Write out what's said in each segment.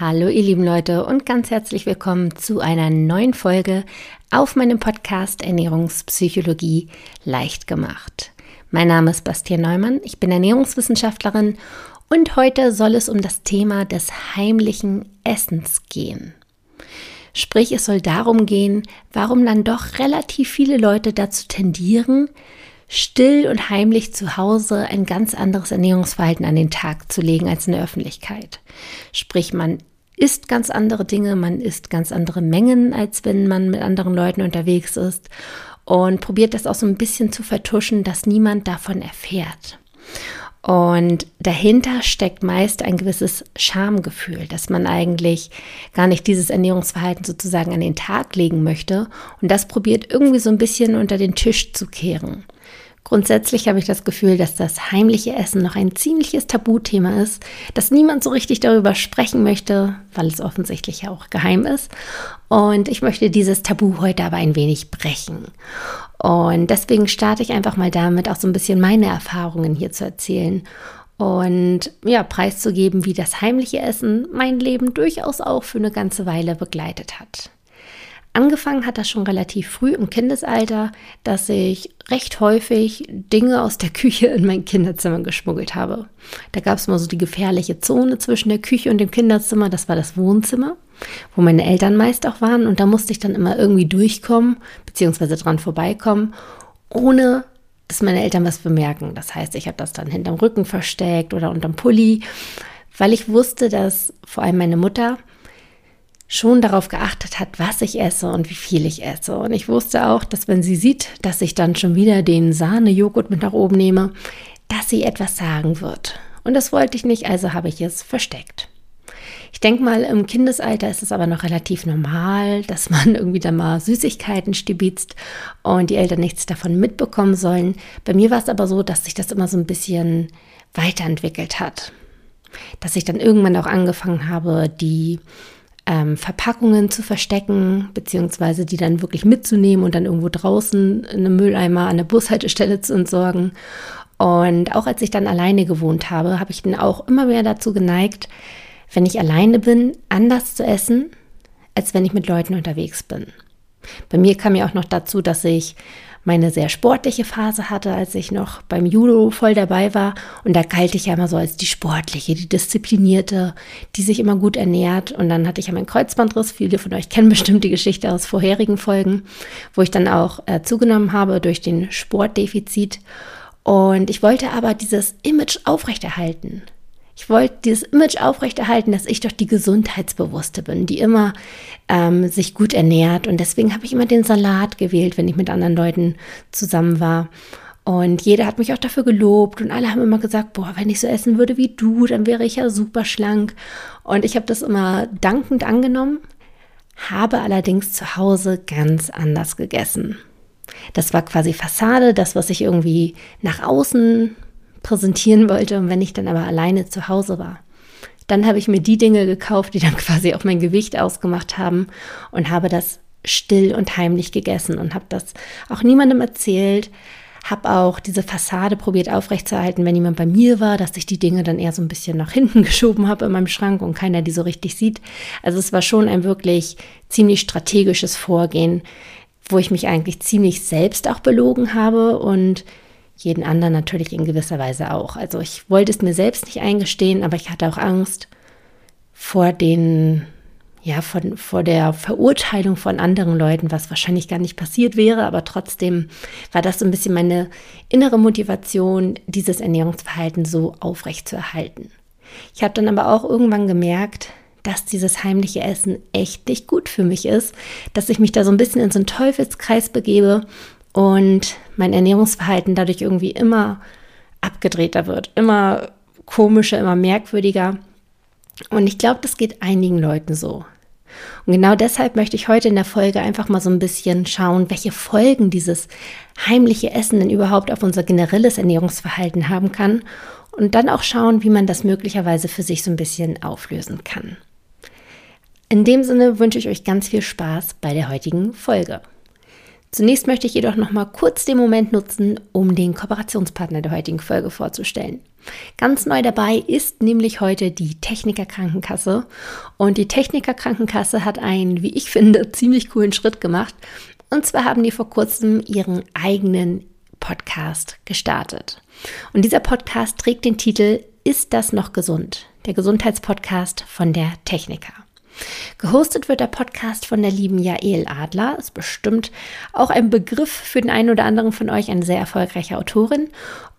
Hallo ihr lieben Leute und ganz herzlich willkommen zu einer neuen Folge auf meinem Podcast Ernährungspsychologie leicht gemacht. Mein Name ist Bastian Neumann, ich bin Ernährungswissenschaftlerin und heute soll es um das Thema des heimlichen Essens gehen. Sprich, es soll darum gehen, warum dann doch relativ viele Leute dazu tendieren, still und heimlich zu Hause ein ganz anderes Ernährungsverhalten an den Tag zu legen als in der Öffentlichkeit. Sprich, man isst ganz andere Dinge, man isst ganz andere Mengen, als wenn man mit anderen Leuten unterwegs ist und probiert das auch so ein bisschen zu vertuschen, dass niemand davon erfährt. Und dahinter steckt meist ein gewisses Schamgefühl, dass man eigentlich gar nicht dieses Ernährungsverhalten sozusagen an den Tag legen möchte und das probiert irgendwie so ein bisschen unter den Tisch zu kehren. Grundsätzlich habe ich das Gefühl, dass das heimliche Essen noch ein ziemliches Tabuthema ist, dass niemand so richtig darüber sprechen möchte, weil es offensichtlich ja auch geheim ist. Und ich möchte dieses Tabu heute aber ein wenig brechen. Und deswegen starte ich einfach mal damit, auch so ein bisschen meine Erfahrungen hier zu erzählen und ja, preiszugeben, wie das heimliche Essen mein Leben durchaus auch für eine ganze Weile begleitet hat. Angefangen hat das schon relativ früh im Kindesalter, dass ich recht häufig Dinge aus der Küche in mein Kinderzimmer geschmuggelt habe. Da gab es mal so die gefährliche Zone zwischen der Küche und dem Kinderzimmer, das war das Wohnzimmer, wo meine Eltern meist auch waren und da musste ich dann immer irgendwie durchkommen, beziehungsweise dran vorbeikommen, ohne dass meine Eltern was bemerken. Das heißt, ich habe das dann hinterm Rücken versteckt oder unterm Pulli, weil ich wusste, dass vor allem meine Mutter schon darauf geachtet hat, was ich esse und wie viel ich esse. Und ich wusste auch, dass wenn sie sieht, dass ich dann schon wieder den Sahnejoghurt mit nach oben nehme, dass sie etwas sagen wird. Und das wollte ich nicht, also habe ich es versteckt. Ich denke mal, im Kindesalter ist es aber noch relativ normal, dass man irgendwie dann mal Süßigkeiten stibitzt und die Eltern nichts davon mitbekommen sollen. Bei mir war es aber so, dass sich das immer so ein bisschen weiterentwickelt hat. Dass ich dann irgendwann auch angefangen habe, die ähm, Verpackungen zu verstecken, beziehungsweise die dann wirklich mitzunehmen und dann irgendwo draußen in einem Mülleimer an der Bushaltestelle zu entsorgen. Und auch als ich dann alleine gewohnt habe, habe ich dann auch immer mehr dazu geneigt, wenn ich alleine bin, anders zu essen, als wenn ich mit Leuten unterwegs bin. Bei mir kam ja auch noch dazu, dass ich meine sehr sportliche Phase hatte, als ich noch beim Judo voll dabei war. Und da galt ich ja immer so als die sportliche, die disziplinierte, die sich immer gut ernährt. Und dann hatte ich ja meinen Kreuzbandriss. Viele von euch kennen bestimmt die Geschichte aus vorherigen Folgen, wo ich dann auch äh, zugenommen habe durch den Sportdefizit. Und ich wollte aber dieses Image aufrechterhalten. Ich wollte dieses Image aufrechterhalten, dass ich doch die Gesundheitsbewusste bin, die immer ähm, sich gut ernährt. Und deswegen habe ich immer den Salat gewählt, wenn ich mit anderen Leuten zusammen war. Und jeder hat mich auch dafür gelobt und alle haben immer gesagt, boah, wenn ich so essen würde wie du, dann wäre ich ja super schlank. Und ich habe das immer dankend angenommen, habe allerdings zu Hause ganz anders gegessen. Das war quasi Fassade, das, was ich irgendwie nach außen präsentieren wollte und wenn ich dann aber alleine zu Hause war. Dann habe ich mir die Dinge gekauft, die dann quasi auch mein Gewicht ausgemacht haben und habe das still und heimlich gegessen und habe das auch niemandem erzählt, habe auch diese Fassade probiert aufrechtzuerhalten, wenn jemand bei mir war, dass ich die Dinge dann eher so ein bisschen nach hinten geschoben habe in meinem Schrank und keiner die so richtig sieht. Also es war schon ein wirklich ziemlich strategisches Vorgehen, wo ich mich eigentlich ziemlich selbst auch belogen habe und jeden anderen natürlich in gewisser Weise auch. Also ich wollte es mir selbst nicht eingestehen, aber ich hatte auch Angst vor den, ja, von, vor der Verurteilung von anderen Leuten, was wahrscheinlich gar nicht passiert wäre, aber trotzdem war das so ein bisschen meine innere Motivation, dieses Ernährungsverhalten so aufrecht zu erhalten. Ich habe dann aber auch irgendwann gemerkt, dass dieses heimliche Essen echt nicht gut für mich ist, dass ich mich da so ein bisschen in so einen Teufelskreis begebe und mein Ernährungsverhalten dadurch irgendwie immer abgedrehter wird, immer komischer, immer merkwürdiger. Und ich glaube, das geht einigen Leuten so. Und genau deshalb möchte ich heute in der Folge einfach mal so ein bisschen schauen, welche Folgen dieses heimliche Essen denn überhaupt auf unser generelles Ernährungsverhalten haben kann und dann auch schauen, wie man das möglicherweise für sich so ein bisschen auflösen kann. In dem Sinne wünsche ich euch ganz viel Spaß bei der heutigen Folge. Zunächst möchte ich jedoch noch mal kurz den Moment nutzen, um den Kooperationspartner der heutigen Folge vorzustellen. Ganz neu dabei ist nämlich heute die Techniker Krankenkasse und die Techniker Krankenkasse hat einen, wie ich finde, ziemlich coolen Schritt gemacht. Und zwar haben die vor kurzem ihren eigenen Podcast gestartet. Und dieser Podcast trägt den Titel Ist das noch gesund? Der Gesundheitspodcast von der Techniker. Gehostet wird der Podcast von der lieben Jael Adler, ist bestimmt auch ein Begriff für den einen oder anderen von euch, eine sehr erfolgreiche Autorin.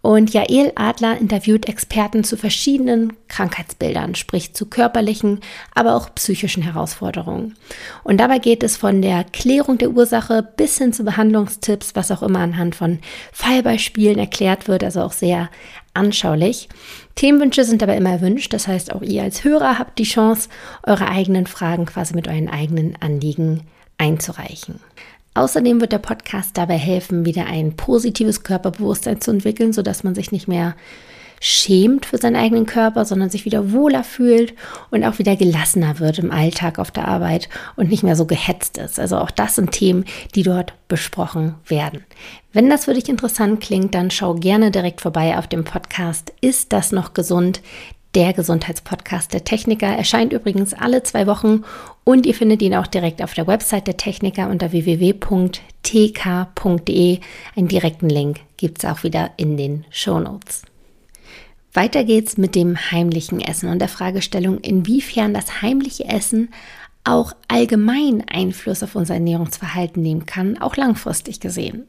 Und Jael Adler interviewt Experten zu verschiedenen Krankheitsbildern, sprich zu körperlichen, aber auch psychischen Herausforderungen. Und dabei geht es von der Klärung der Ursache bis hin zu Behandlungstipps, was auch immer anhand von Fallbeispielen erklärt wird, also auch sehr anschaulich. Themenwünsche sind aber immer erwünscht, das heißt auch ihr als Hörer habt die Chance, eure eigenen Fragen quasi mit euren eigenen Anliegen einzureichen. Außerdem wird der Podcast dabei helfen, wieder ein positives Körperbewusstsein zu entwickeln, sodass man sich nicht mehr schämt für seinen eigenen Körper, sondern sich wieder wohler fühlt und auch wieder gelassener wird im Alltag auf der Arbeit und nicht mehr so gehetzt ist. Also auch das sind Themen, die dort besprochen werden. Wenn das für dich interessant klingt, dann schau gerne direkt vorbei auf dem Podcast Ist das noch gesund? Der Gesundheitspodcast der Techniker erscheint übrigens alle zwei Wochen und ihr findet ihn auch direkt auf der Website der Techniker unter www.tk.de. Einen direkten Link gibt es auch wieder in den Show Notes. Weiter geht's mit dem heimlichen Essen und der Fragestellung, inwiefern das heimliche Essen auch allgemein Einfluss auf unser Ernährungsverhalten nehmen kann, auch langfristig gesehen.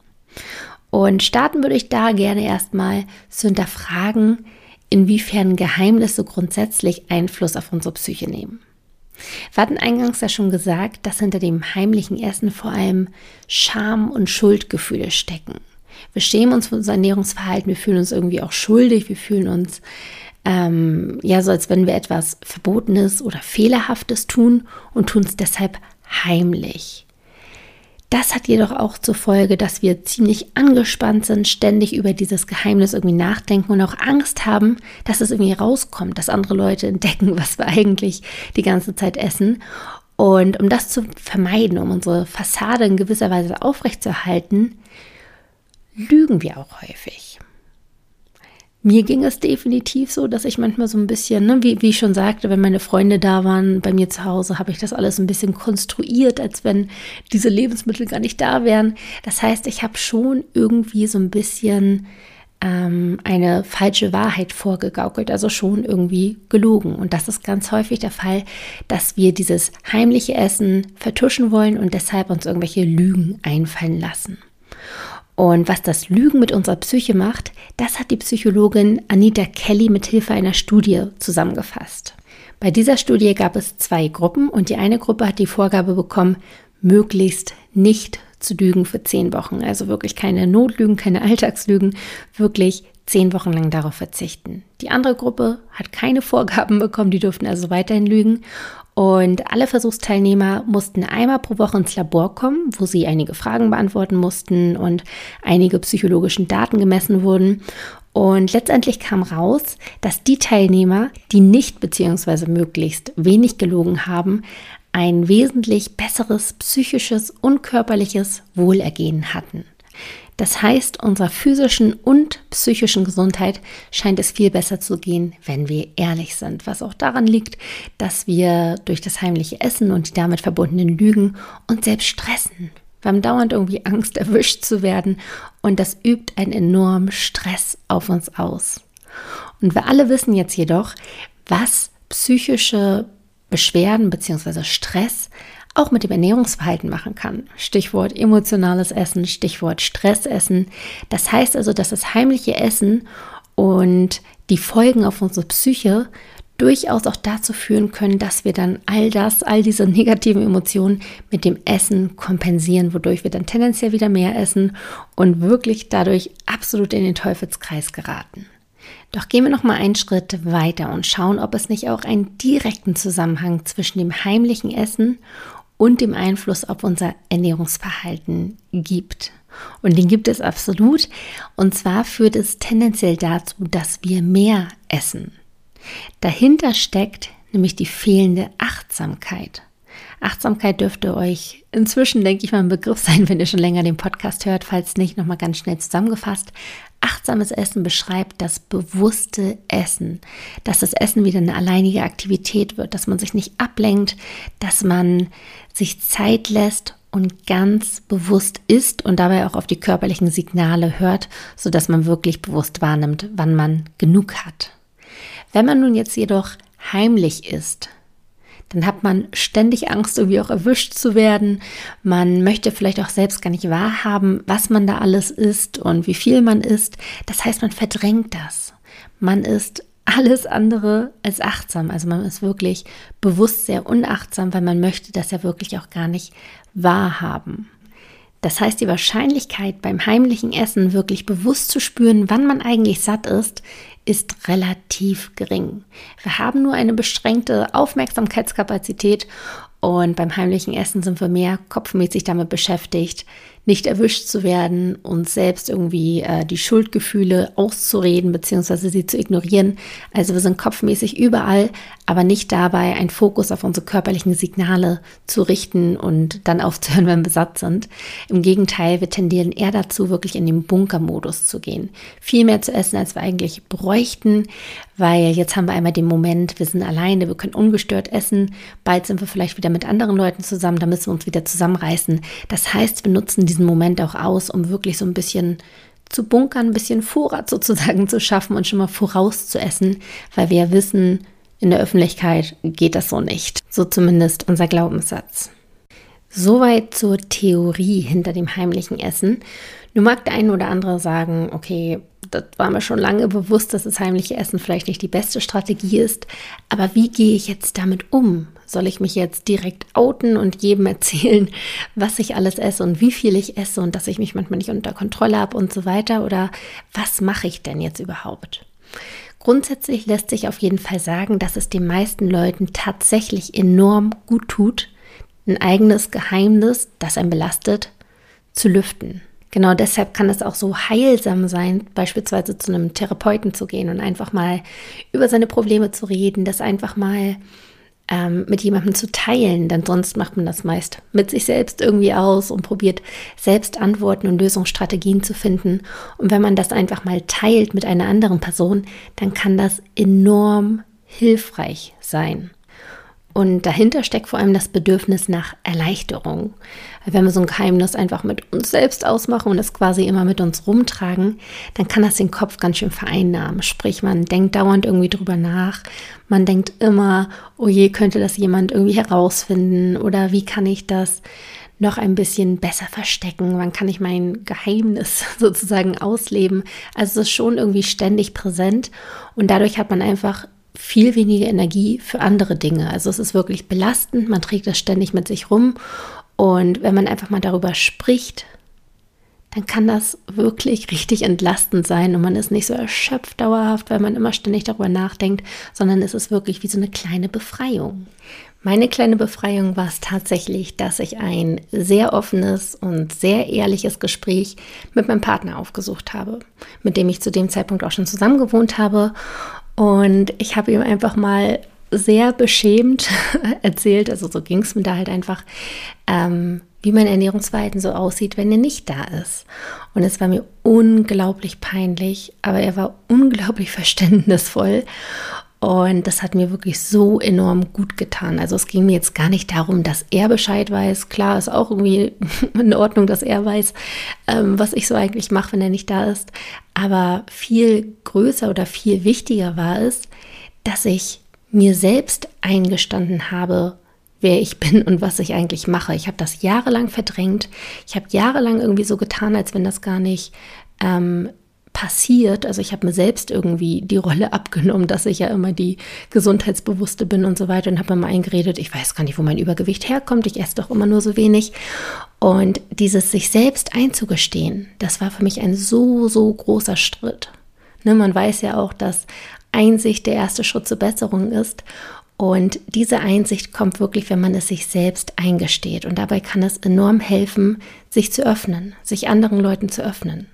Und starten würde ich da gerne erstmal zu hinterfragen, inwiefern Geheimnisse grundsätzlich Einfluss auf unsere Psyche nehmen. Wir hatten eingangs ja schon gesagt, dass hinter dem heimlichen Essen vor allem Scham und Schuldgefühle stecken. Wir schämen uns für unser Ernährungsverhalten, wir fühlen uns irgendwie auch schuldig, wir fühlen uns ähm, ja so, als wenn wir etwas Verbotenes oder Fehlerhaftes tun und tun es deshalb heimlich. Das hat jedoch auch zur Folge, dass wir ziemlich angespannt sind, ständig über dieses Geheimnis irgendwie nachdenken und auch Angst haben, dass es irgendwie rauskommt, dass andere Leute entdecken, was wir eigentlich die ganze Zeit essen. Und um das zu vermeiden, um unsere Fassade in gewisser Weise aufrechtzuerhalten, lügen wir auch häufig. Mir ging es definitiv so, dass ich manchmal so ein bisschen, ne, wie, wie ich schon sagte, wenn meine Freunde da waren bei mir zu Hause, habe ich das alles ein bisschen konstruiert, als wenn diese Lebensmittel gar nicht da wären. Das heißt, ich habe schon irgendwie so ein bisschen ähm, eine falsche Wahrheit vorgegaukelt, also schon irgendwie gelogen. Und das ist ganz häufig der Fall, dass wir dieses heimliche Essen vertuschen wollen und deshalb uns irgendwelche Lügen einfallen lassen. Und was das Lügen mit unserer Psyche macht, das hat die Psychologin Anita Kelly mit Hilfe einer Studie zusammengefasst. Bei dieser Studie gab es zwei Gruppen und die eine Gruppe hat die Vorgabe bekommen, möglichst nicht zu lügen für zehn Wochen. Also wirklich keine Notlügen, keine Alltagslügen, wirklich zehn Wochen lang darauf verzichten. Die andere Gruppe hat keine Vorgaben bekommen, die durften also weiterhin lügen. Und alle Versuchsteilnehmer mussten einmal pro Woche ins Labor kommen, wo sie einige Fragen beantworten mussten und einige psychologischen Daten gemessen wurden. Und letztendlich kam raus, dass die Teilnehmer, die nicht bzw. möglichst wenig gelogen haben, ein wesentlich besseres psychisches und körperliches Wohlergehen hatten. Das heißt, unserer physischen und psychischen Gesundheit scheint es viel besser zu gehen, wenn wir ehrlich sind, was auch daran liegt, dass wir durch das heimliche Essen und die damit verbundenen Lügen uns selbst stressen. Wir haben dauernd irgendwie Angst, erwischt zu werden und das übt einen enormen Stress auf uns aus. Und wir alle wissen jetzt jedoch, was psychische Beschwerden bzw. Stress auch mit dem Ernährungsverhalten machen kann. Stichwort emotionales Essen, Stichwort Stressessen. Das heißt also, dass das heimliche Essen und die Folgen auf unsere Psyche durchaus auch dazu führen können, dass wir dann all das, all diese negativen Emotionen mit dem Essen kompensieren, wodurch wir dann tendenziell wieder mehr essen und wirklich dadurch absolut in den Teufelskreis geraten. Doch gehen wir noch mal einen Schritt weiter und schauen, ob es nicht auch einen direkten Zusammenhang zwischen dem heimlichen Essen und dem Einfluss auf unser Ernährungsverhalten gibt. Und den gibt es absolut. Und zwar führt es tendenziell dazu, dass wir mehr essen. Dahinter steckt nämlich die fehlende Achtsamkeit. Achtsamkeit dürfte euch inzwischen, denke ich mal, ein Begriff sein, wenn ihr schon länger den Podcast hört. Falls nicht, nochmal ganz schnell zusammengefasst. Achtsames Essen beschreibt das bewusste Essen, dass das Essen wieder eine alleinige Aktivität wird, dass man sich nicht ablenkt, dass man sich Zeit lässt und ganz bewusst isst und dabei auch auf die körperlichen Signale hört, sodass man wirklich bewusst wahrnimmt, wann man genug hat. Wenn man nun jetzt jedoch heimlich isst, dann hat man ständig Angst, irgendwie auch erwischt zu werden. Man möchte vielleicht auch selbst gar nicht wahrhaben, was man da alles isst und wie viel man isst. Das heißt, man verdrängt das. Man ist alles andere als achtsam. Also man ist wirklich bewusst sehr unachtsam, weil man möchte das ja wirklich auch gar nicht wahrhaben. Das heißt, die Wahrscheinlichkeit beim heimlichen Essen wirklich bewusst zu spüren, wann man eigentlich satt ist, ist relativ gering. Wir haben nur eine beschränkte Aufmerksamkeitskapazität und beim heimlichen Essen sind wir mehr kopfmäßig damit beschäftigt, nicht erwischt zu werden, uns selbst irgendwie äh, die Schuldgefühle auszureden bzw. sie zu ignorieren. Also wir sind kopfmäßig überall, aber nicht dabei, einen Fokus auf unsere körperlichen Signale zu richten und dann aufzuhören, wenn wir satt sind. Im Gegenteil, wir tendieren eher dazu, wirklich in den Bunkermodus zu gehen. Viel mehr zu essen, als wir eigentlich bräuchten, weil jetzt haben wir einmal den Moment, wir sind alleine, wir können ungestört essen, bald sind wir vielleicht wieder mit anderen Leuten zusammen, da müssen wir uns wieder zusammenreißen. Das heißt, wir nutzen diesen Moment auch aus, um wirklich so ein bisschen zu bunkern, ein bisschen Vorrat sozusagen zu schaffen und schon mal voraus zu essen, weil wir wissen, in der Öffentlichkeit geht das so nicht. So zumindest unser Glaubenssatz. Soweit zur Theorie hinter dem heimlichen Essen. Nun mag der eine oder andere sagen, okay, das war mir schon lange bewusst, dass das heimliche Essen vielleicht nicht die beste Strategie ist. Aber wie gehe ich jetzt damit um? Soll ich mich jetzt direkt outen und jedem erzählen, was ich alles esse und wie viel ich esse und dass ich mich manchmal nicht unter Kontrolle habe und so weiter? Oder was mache ich denn jetzt überhaupt? Grundsätzlich lässt sich auf jeden Fall sagen, dass es den meisten Leuten tatsächlich enorm gut tut, ein eigenes Geheimnis, das einen belastet, zu lüften. Genau deshalb kann es auch so heilsam sein, beispielsweise zu einem Therapeuten zu gehen und einfach mal über seine Probleme zu reden, das einfach mal ähm, mit jemandem zu teilen, denn sonst macht man das meist mit sich selbst irgendwie aus und probiert selbst Antworten und Lösungsstrategien zu finden. Und wenn man das einfach mal teilt mit einer anderen Person, dann kann das enorm hilfreich sein. Und dahinter steckt vor allem das Bedürfnis nach Erleichterung. Wenn wir so ein Geheimnis einfach mit uns selbst ausmachen und es quasi immer mit uns rumtragen, dann kann das den Kopf ganz schön vereinnahmen. Sprich, man denkt dauernd irgendwie drüber nach. Man denkt immer, oh je, könnte das jemand irgendwie herausfinden oder wie kann ich das noch ein bisschen besser verstecken? Wann kann ich mein Geheimnis sozusagen ausleben? Also es ist schon irgendwie ständig präsent und dadurch hat man einfach viel weniger Energie für andere Dinge. Also es ist wirklich belastend, man trägt das ständig mit sich rum und wenn man einfach mal darüber spricht, dann kann das wirklich richtig entlastend sein und man ist nicht so erschöpft dauerhaft, weil man immer ständig darüber nachdenkt, sondern es ist wirklich wie so eine kleine Befreiung. Meine kleine Befreiung war es tatsächlich, dass ich ein sehr offenes und sehr ehrliches Gespräch mit meinem Partner aufgesucht habe, mit dem ich zu dem Zeitpunkt auch schon zusammen gewohnt habe und ich habe ihm einfach mal sehr beschämt erzählt, also so ging es mir da halt einfach, ähm, wie mein Ernährungsverhalten so aussieht, wenn er nicht da ist. Und es war mir unglaublich peinlich, aber er war unglaublich verständnisvoll. Und das hat mir wirklich so enorm gut getan. Also es ging mir jetzt gar nicht darum, dass er Bescheid weiß. Klar ist auch irgendwie in Ordnung, dass er weiß, ähm, was ich so eigentlich mache, wenn er nicht da ist. Aber viel größer oder viel wichtiger war es, dass ich mir selbst eingestanden habe, wer ich bin und was ich eigentlich mache. Ich habe das jahrelang verdrängt. Ich habe jahrelang irgendwie so getan, als wenn das gar nicht ähm, passiert. Also ich habe mir selbst irgendwie die Rolle abgenommen, dass ich ja immer die Gesundheitsbewusste bin und so weiter und habe mir mal eingeredet, ich weiß gar nicht, wo mein Übergewicht herkommt, ich esse doch immer nur so wenig. Und dieses sich selbst einzugestehen, das war für mich ein so, so großer Schritt. Ne, man weiß ja auch, dass Einsicht der erste Schritt zur Besserung ist. Und diese Einsicht kommt wirklich, wenn man es sich selbst eingesteht. Und dabei kann es enorm helfen, sich zu öffnen, sich anderen Leuten zu öffnen.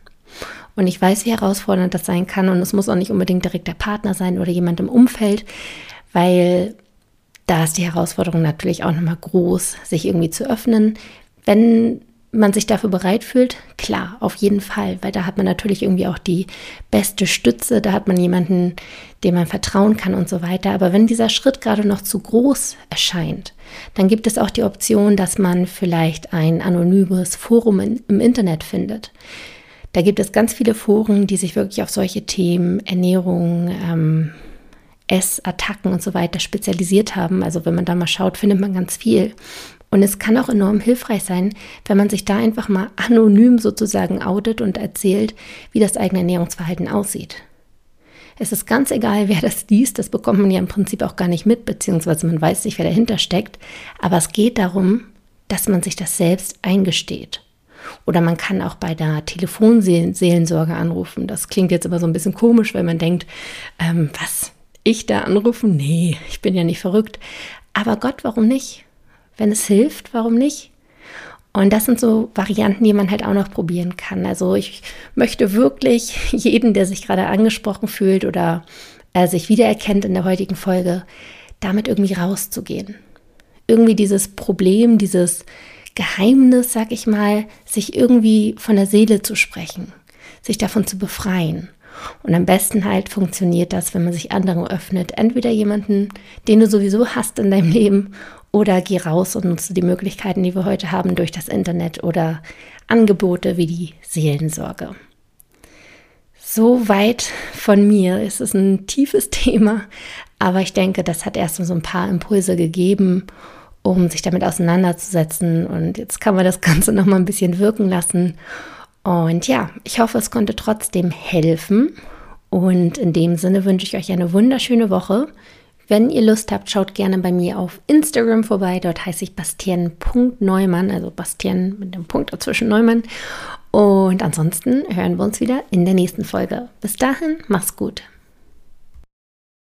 Und ich weiß, wie herausfordernd das sein kann. Und es muss auch nicht unbedingt direkt der Partner sein oder jemand im Umfeld, weil da ist die Herausforderung natürlich auch nochmal groß, sich irgendwie zu öffnen. Wenn man sich dafür bereit fühlt, klar, auf jeden Fall, weil da hat man natürlich irgendwie auch die beste Stütze, da hat man jemanden, dem man vertrauen kann und so weiter. Aber wenn dieser Schritt gerade noch zu groß erscheint, dann gibt es auch die Option, dass man vielleicht ein anonymes Forum in, im Internet findet. Da gibt es ganz viele Foren, die sich wirklich auf solche Themen, Ernährung, ähm, Essattacken und so weiter spezialisiert haben. Also wenn man da mal schaut, findet man ganz viel. Und es kann auch enorm hilfreich sein, wenn man sich da einfach mal anonym sozusagen outet und erzählt, wie das eigene Ernährungsverhalten aussieht. Es ist ganz egal, wer das liest, das bekommt man ja im Prinzip auch gar nicht mit, beziehungsweise man weiß nicht, wer dahinter steckt. Aber es geht darum, dass man sich das selbst eingesteht. Oder man kann auch bei der Telefonseelensorge anrufen. Das klingt jetzt aber so ein bisschen komisch, weil man denkt, ähm, was, ich da anrufen? Nee, ich bin ja nicht verrückt. Aber Gott, warum nicht? Wenn es hilft, warum nicht? Und das sind so Varianten, die man halt auch noch probieren kann. Also ich möchte wirklich jeden, der sich gerade angesprochen fühlt oder äh, sich wiedererkennt in der heutigen Folge, damit irgendwie rauszugehen. Irgendwie dieses Problem, dieses Geheimnis, sag ich mal, sich irgendwie von der Seele zu sprechen, sich davon zu befreien. Und am besten halt funktioniert das, wenn man sich anderen öffnet. Entweder jemanden, den du sowieso hast in deinem Leben, oder geh raus und nutze die Möglichkeiten, die wir heute haben durch das Internet oder Angebote wie die Seelensorge. So weit von mir. Es ist ein tiefes Thema, aber ich denke, das hat erstmal so ein paar Impulse gegeben, um sich damit auseinanderzusetzen. Und jetzt kann man das Ganze noch mal ein bisschen wirken lassen. Und ja, ich hoffe, es konnte trotzdem helfen. Und in dem Sinne wünsche ich euch eine wunderschöne Woche. Wenn ihr Lust habt, schaut gerne bei mir auf Instagram vorbei. Dort heiße ich Bastian.neumann, also Bastian mit dem Punkt dazwischen Neumann. Und ansonsten hören wir uns wieder in der nächsten Folge. Bis dahin, mach's gut.